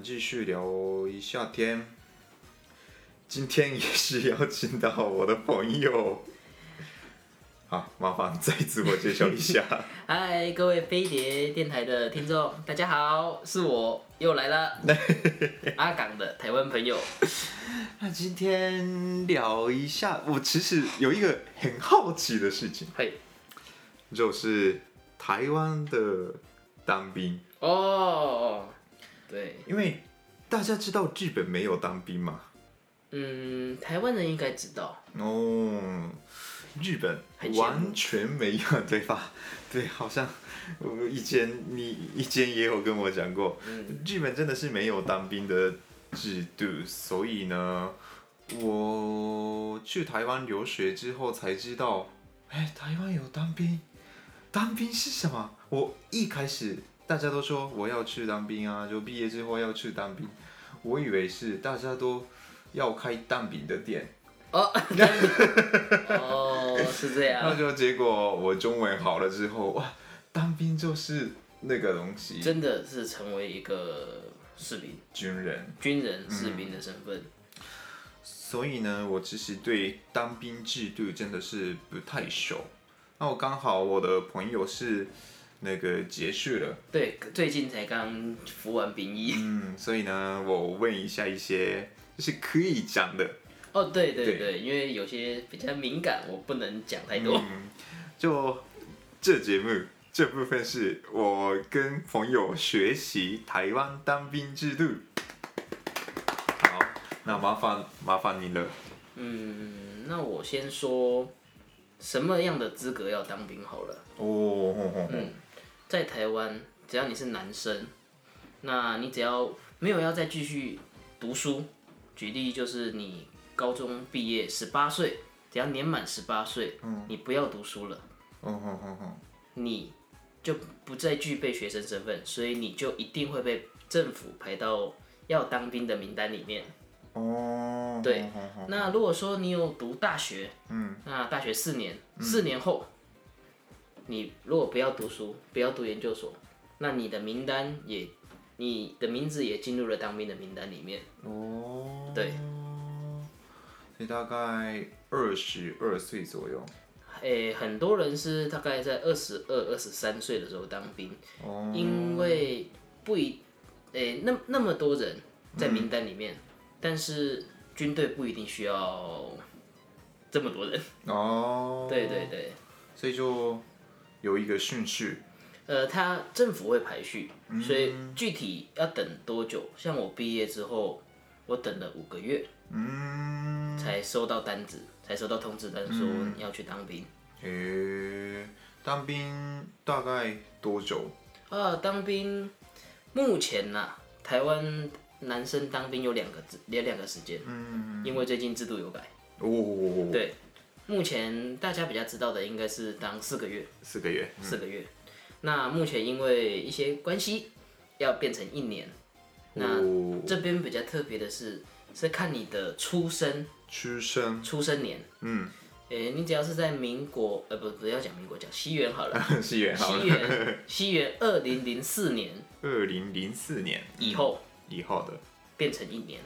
秀。继续聊一下天，今天也是邀请到我的朋友，好，麻烦再自我介绍一下。嗨，各位飞碟电台的听众，大家好，是我又来了，阿港的台湾朋友。那今天聊一下，我其实有一个很好奇的事情，嘿，就是台湾的当兵哦。对，因为大家知道日本没有当兵嘛，嗯，台湾人应该知道哦，日本完全没有，对吧？对，好像我以前你以前也有跟我讲过，嗯，日本真的是没有当兵的制度，所以呢，我去台湾留学之后才知道，哎，台湾有当兵，当兵是什么？我一开始。大家都说我要去当兵啊，就毕业之后要去当兵。我以为是大家都要开当兵的店。哦，哦，是这样。那就结果我中文好了之后，哇，当兵就是那个东西。真的是成为一个士兵、军人、军人、士兵的身份。嗯。所以呢，我其实对当兵制度真的是不太熟。那我刚好我的朋友是。那个结束了，对，最近才刚服完兵役。嗯，所以呢，我问一下一些就是可以讲的。哦，对对对，对，因为有些比较敏感，我不能讲太多。嗯，就这节目这部分是我跟朋友学习台湾当兵制度。好，那麻烦麻烦你了。嗯，那我先说什么样的资格要当兵好了。哦，嗯。在台湾，只要你是男生，那你只要没有要再继续读书，举例就是你高中毕业十八岁，只要年满十八岁，你不要读书了，你就不再具备学生身份，所以你就一定会被政府排到要当兵的名单里面。哦，对，那如果说你有读大学，嗯，那大学四年，四年后。你如果不要读书，不要读研究所，那你的名单也，你的名字也进入了当兵的名单里面。哦，对，你大概二十二岁左右。诶、欸，很多人是大概在二十二、二十三岁的时候当兵，哦，因为不一，诶、欸，那那么多人在名单里面，嗯，但是军队不一定需要这么多人。哦，对对对，所以就。有一个顺序，呃，他政府会排序，所以具体要等多久？像我毕业之后，我等了五个月，嗯，才收到单子，才收到通知单说要去当兵。诶、欸，当兵大概多久？啊，当兵目前呐、啊，台湾男生当兵有两个有两个时间，嗯，因为最近制度有改，哦，对。目前大家比较知道的应该是当四个月，四个月，嗯、四个月。那目前因为一些关系，要变成一年。那这边比较特别的是，是看你的出生，出生，出生年。嗯，诶、欸，你只要是在民国，呃，不，不要讲民国，讲西元好了。西元好了。西元，西元二零零四年。二零零四年以后，以后的变成一年。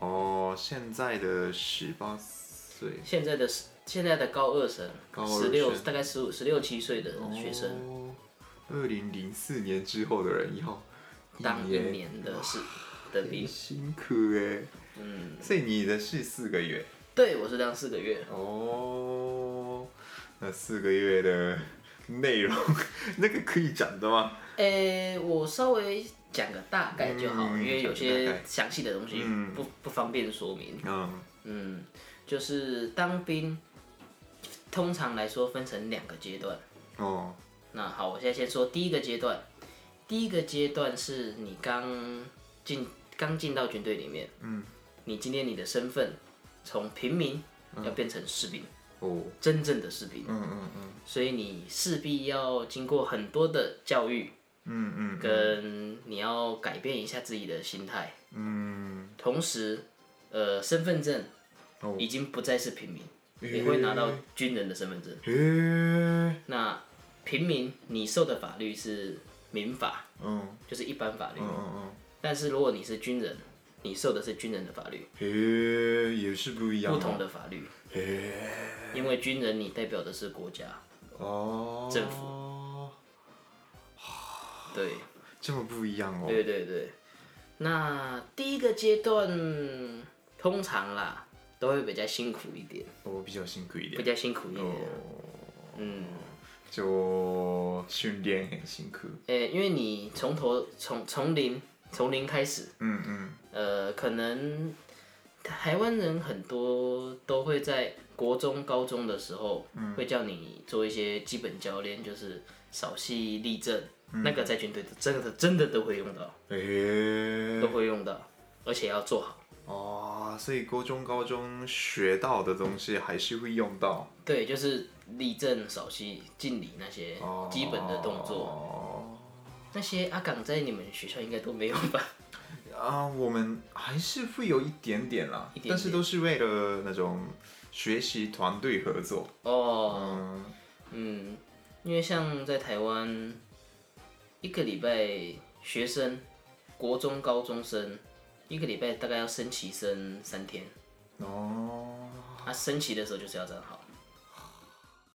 哦，现在的十八岁。现在的十。现在的高二生，十六大概十五、十六七岁的学生，二零零四年之后的人要当一年的是的兵，辛苦哎，嗯，所以你的是四个月，对，我是当四个月，哦，那四个月的内容，那个可以讲的吗？诶、欸，我稍微讲个大概就好，嗯、因为有些详细的东西不、嗯、不方便说明，嗯，嗯，就是当兵。通常来说分成两个阶段。哦，那好，我现在先说第一个阶段。第一个阶段是你刚进刚进到军队里面，嗯，你今天你的身份从平民要变成士兵，哦，真正的士兵，嗯嗯嗯，所以你势必要经过很多的教育，嗯嗯，跟你要改变一下自己的心态，嗯，同时，呃，身份证已经不再是平民，你会拿到军人的身份证，诶，那平民你受的法律是民法，嗯，就是一般法律，嗯嗯但是如果你是军人，你受的是军人的法律，诶，也是不一样，不同的法律，诶，因为军人你代表的是国家，哦，政府，对，这么不一样哦，对对对，那第一个阶段通常啦都会比较辛苦一点，我比较辛苦一点，比较辛苦一点，哦，嗯，就训练很辛苦，诶，因为你从头从从零从零开始，嗯嗯，呃，可能台湾人很多都会在国中、高中的时候，会叫你做一些基本教练，就是扫隙、立正，那个在军队的真的真的都会用到，诶，都会用到，而且要做好。哦，所以高中、高中学到的东西还是会用到，对，就是立正、稍息、敬礼那些基本的动作。哦，那些阿港在你们学校应该都没有吧？啊，我们还是会有一点点啦，但是都是为了那种学习团队合作。哦，嗯，嗯，因为像在台湾，一个礼拜学生，国中高中生，一个礼拜大概要升旗升三天。哦，他升旗的时候就是要站好，